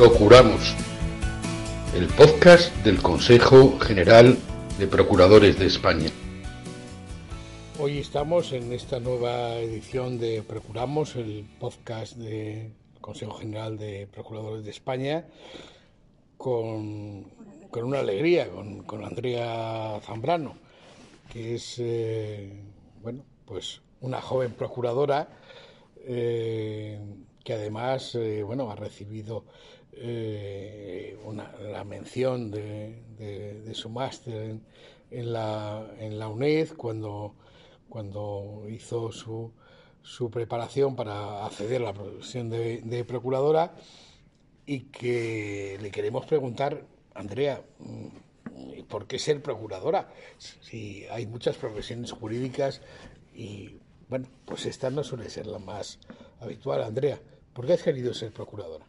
Procuramos el podcast del Consejo General de Procuradores de España. Hoy estamos en esta nueva edición de Procuramos, el podcast del Consejo General de Procuradores de España, con, una alegría, con, Andrea Zambrano, que es, eh, bueno, pues una joven procuradora eh, que además, eh, bueno, ha recibido eh, una, la mención de, su máster en, la, en la UNED cuando, cuando hizo su, su preparación para acceder a la profesión de, procuradora y que le queremos preguntar, Andrea, mm, ¿por qué ser procuradora? Si hay muchas profesiones jurídicas y, bueno, pues esta no suele ser la más habitual. Andrea, ¿por qué has querido ser procuradora?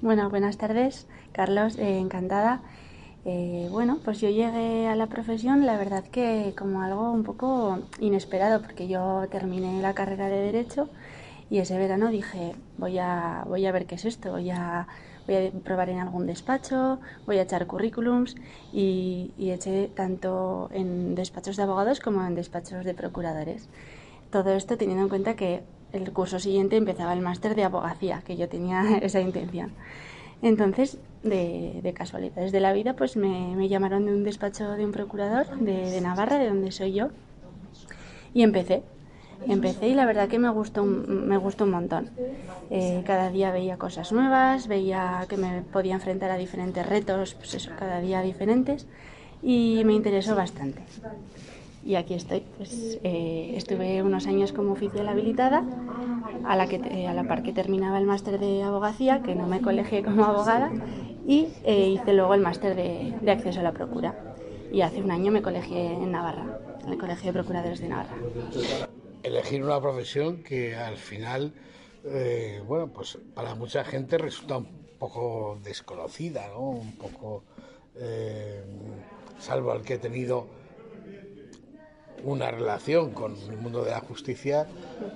Bueno, buenas tardes, Carlos, eh, encantada. Eh, bueno, pues yo llegué a la profesión, la verdad que como algo un poco inesperado, porque yo terminé la carrera de Derecho y ese verano dije, voy a, voy a ver qué es esto, voy a, voy a probar en algún despacho, voy a echar currículums y, y eché tanto en despachos de abogados como en despachos de procuradores. Todo esto teniendo en cuenta que el curso siguiente empezaba el máster de abogacía, que yo tenía esa intención. Entonces, de, casualidades de la vida, pues me, llamaron de un despacho de un procurador de, Navarra, de donde soy yo, y empecé. Empecé y la verdad que me gustó, me gustó un montón. Eh, cada día veía cosas nuevas, veía que me podía enfrentar a diferentes retos, pues eso, cada día diferentes, y me interesó bastante y aquí estoy. Pues, eh, estuve unos años como oficial habilitada, a la, que, eh, a la par que terminaba el máster de abogacía, que no me colegié como abogada, y eh, hice luego el máster de, de, acceso a la procura. Y hace un año me colegié en Navarra, en el Colegio de Procuradores de Navarra. Elegir una profesión que al final, bueno, pues para mucha gente resulta un poco desconocida, ¿no? Un poco, salvo al que he tenido una relación con el mundo de la justicia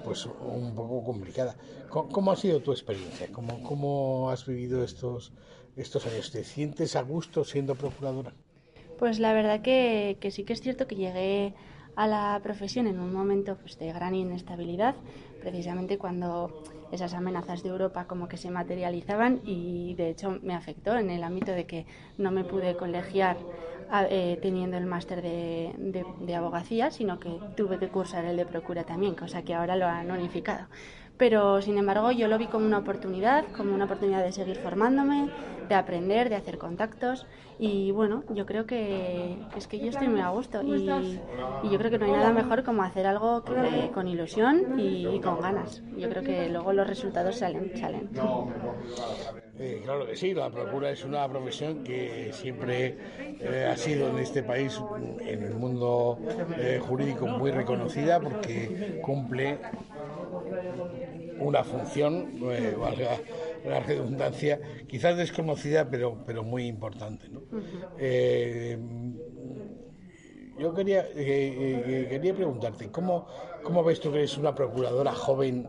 pues un poco complicada. ¿Cómo, ha sido tu experiencia? ¿Cómo, ¿Cómo, has vivido estos, estos años? ¿Te sientes a gusto siendo procuradora? Pues la verdad que, que sí que es cierto que llegué a la profesión en un momento pues, de gran inestabilidad, precisamente cuando esas amenazas de Europa como que se materializaban y de hecho me afectó en el ámbito de que no me pude colegiar eh, teniendo el máster de, de, abogacía, sino que tuve que cursar el de procura también, cosa que ahora lo han unificado. Pero, sin embargo, yo lo vi como una oportunidad, como una oportunidad de seguir formándome, de aprender, de hacer contactos. Y bueno, yo creo que, es que yo estoy muy a gusto. Y, yo creo que no hay nada mejor como hacer algo con ilusión y, con ganas. Yo creo que luego los resultados salen. salen. Eh, claro que sí, la procura es una profesión que siempre eh, ha sido en este país, en el mundo eh, jurídico, muy reconocida porque cumple una función, valga la redundancia, quizás desconocida, pero, pero muy importante. yo quería, quería preguntarte, ¿cómo, ¿cómo ves tú que eres una procuradora joven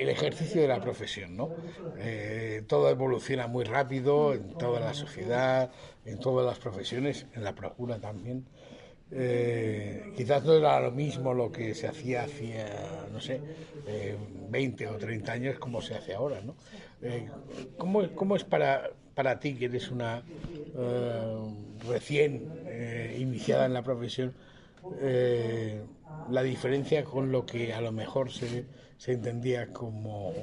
el ejercicio de la profesión, ¿no? Eh, todo evoluciona muy rápido en toda la sociedad, en todas las profesiones, en la procura también. Eh, quizás no era lo mismo lo que se hacía hacía, no sé, 20 o 30 años como se hace ahora, ¿no? Eh, ¿cómo, es para, para ti, que eres una recién iniciada en la profesión, la diferencia con lo que a lo mejor se se entendía como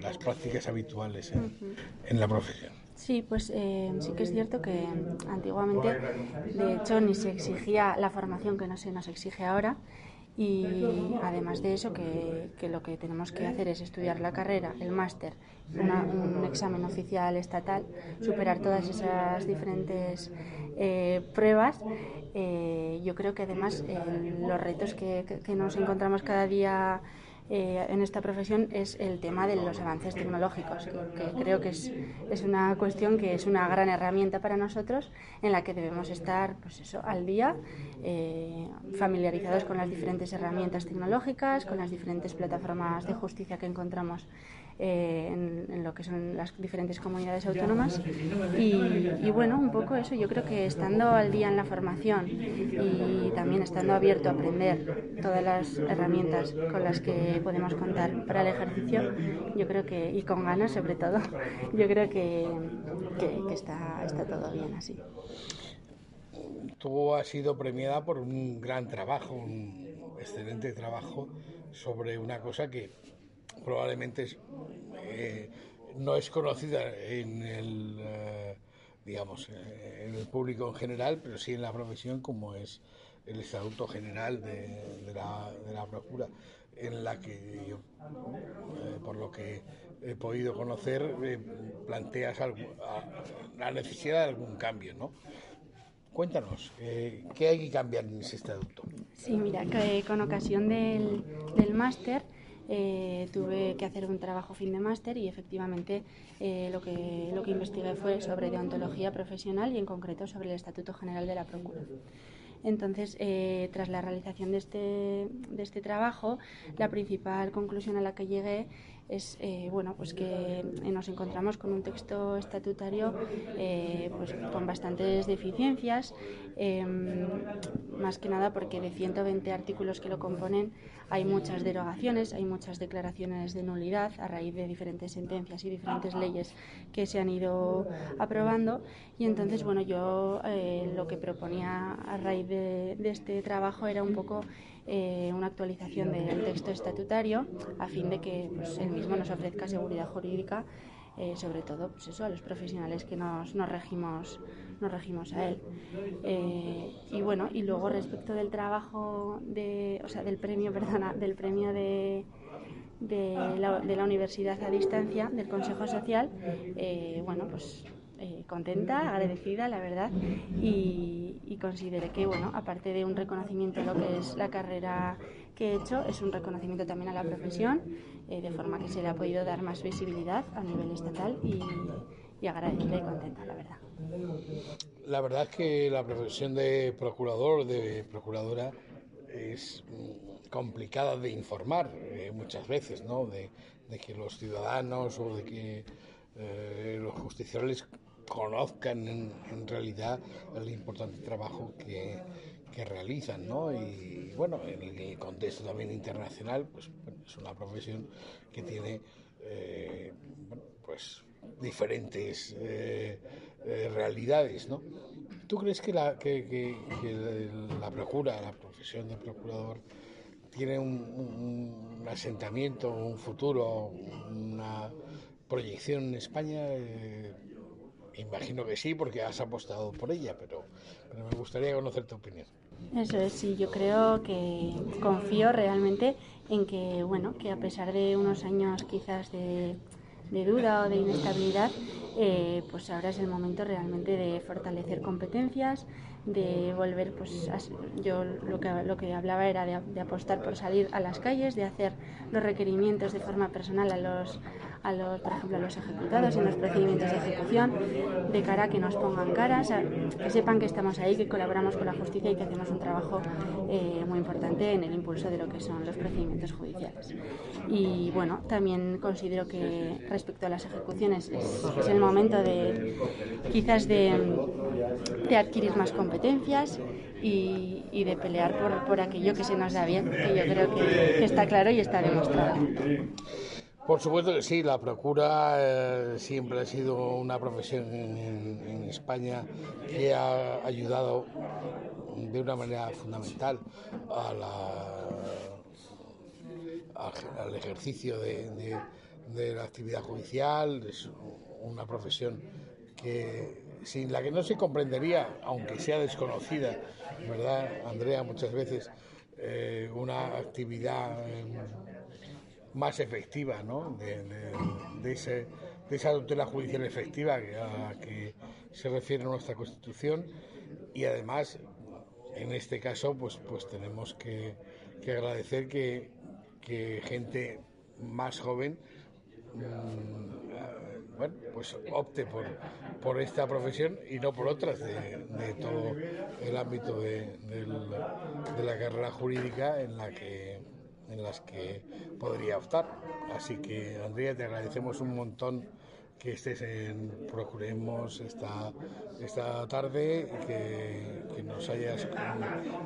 las prácticas habituales en, la profesión. Sí, pues eh, sí que es cierto que antiguamente, de hecho, ni se exigía la formación que no se nos exige ahora y además de eso que, lo que tenemos que hacer es estudiar la carrera, el máster, un examen oficial estatal, superar todas esas diferentes eh, pruebas. Eh, yo creo que además los retos que, que nos encontramos cada día eh, en esta profesión es el tema de los avances tecnológicos, que, creo que es, es, una cuestión que es una gran herramienta para nosotros en la que debemos estar pues eso, al día, eh, familiarizados con las diferentes herramientas tecnológicas, con las diferentes plataformas de justicia que encontramos eh, en, lo que son las diferentes comunidades autónomas. Y, bueno, un poco eso, yo creo que estando al día en la formación y también estando abierto a aprender todas las herramientas con las que podemos contar para el ejercicio, yo creo que, y con ganas sobre todo, yo creo que, que, está, está todo bien así. Tú has sido premiada por un gran trabajo, un excelente trabajo sobre una cosa que probablemente eh, no es conocida en el, eh, digamos, en el público en general, pero sí en la profesión como es el Estatuto General de, la, de la, Procura, en la que yo, eh, por lo que he podido conocer, planteas la necesidad de algún cambio, ¿no? Cuéntanos, ¿qué hay que cambiar en ese estatuto? Sí, mira, que con ocasión del, del máster eh, tuve que hacer un trabajo fin de máster y efectivamente eh, lo, que, lo que investigué fue sobre deontología profesional y en concreto sobre el Estatuto General de la Procura. Entonces, eh, tras la realización de este, de este trabajo, la principal conclusión a la que llegué es eh, bueno pues que nos encontramos con un texto estatutario eh, pues con bastantes deficiencias em, más que nada porque de 120 artículos que lo componen hay muchas derogaciones hay muchas declaraciones de nulidad a raíz de diferentes sentencias y diferentes leyes que se han ido aprobando. Y entonces bueno yo eh, lo que proponía a raíz de este trabajo era un poco eh, una actualización del texto estatutario a fin de que pues, el mismo nos ofrezca seguridad jurídica, eh, sobre todo pues eso, a los profesionales que nos, nos regimos nos regimos a él. Eh, y bueno, y luego respecto del trabajo de, o sea, del premio, perdona, del premio de, de la, de la universidad a distancia del Consejo Social, bueno, pues eh, contenta, agradecida, la verdad, y, y, consideré que, bueno, aparte de un reconocimiento a lo que es la carrera que he hecho, es un reconocimiento también a la profesión, eh, de forma que se le ha podido dar más visibilidad a nivel estatal y, y agradecida y contenta, la verdad. La verdad es que la profesión de procurador, de procuradora, es mm, complicada de informar eh, muchas veces, ¿no? De, de, que los ciudadanos o de que eh, los justiciales conozcan en, realidad el importante trabajo que, que, realizan, ¿no? Y bueno, en el contexto también internacional, pues es una profesión que tiene, eh, pues diferentes eh, realidades, ¿no? ¿Tú crees que la, que, la procura, la profesión de procurador, tiene un asentamiento, un futuro, una proyección en España? Imagino que sí, porque has apostado por ella, pero, me gustaría conocer tu opinión. Eso es, sí, yo creo que confío realmente en que, bueno, que a pesar de unos años quizás de, duda o de inestabilidad, eh, pues ahora es el momento realmente de fortalecer competencias, de volver, pues yo lo que, lo que hablaba era de, apostar por salir a las calles, de hacer los requerimientos de forma personal a los, a los, por ejemplo, a los ejecutados en los procedimientos de ejecución, de cara a que nos pongan caras, que sepan que estamos ahí, que colaboramos con la justicia y que hacemos un trabajo eh, muy importante en el impulso de lo que son los procedimientos judiciales. Y bueno, también considero que respecto a las ejecuciones es, el momento de quizás de, adquirir más competencias y, de pelear por, por aquello que se nos da bien, que yo creo que está claro y está demostrado. Por supuesto que sí, la procura eh, siempre ha sido una profesión en, España que ha ayudado de una manera fundamental al ejercicio de, la actividad judicial. Es una profesión que sin la que no se comprendería, aunque sea desconocida, ¿verdad, Andrea? Muchas veces eh, una actividad más efectiva ¿no? de, de, ese, de, esa tutela judicial efectiva a que se refiere nuestra Constitución y además en este caso pues, pues tenemos que, que agradecer que, que, gente más joven mm, bueno, pues opte por, por esta profesión y no por otras de, de todo el ámbito de, de la carrera jurídica en la que en las que podría optar. Así que, Andrea, te agradecemos un montón que estés en Procuremos esta, esta tarde, que, que nos hayas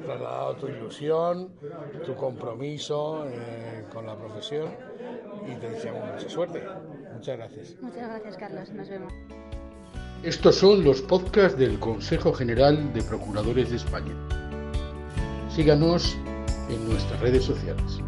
trasladado tu ilusión, tu compromiso eh, con la profesión y te deseamos mucha suerte. Muchas gracias. Muchas gracias, Carlos. Nos vemos. Estos son los podcasts del Consejo General de Procuradores de España. Síganos en nuestras redes sociales.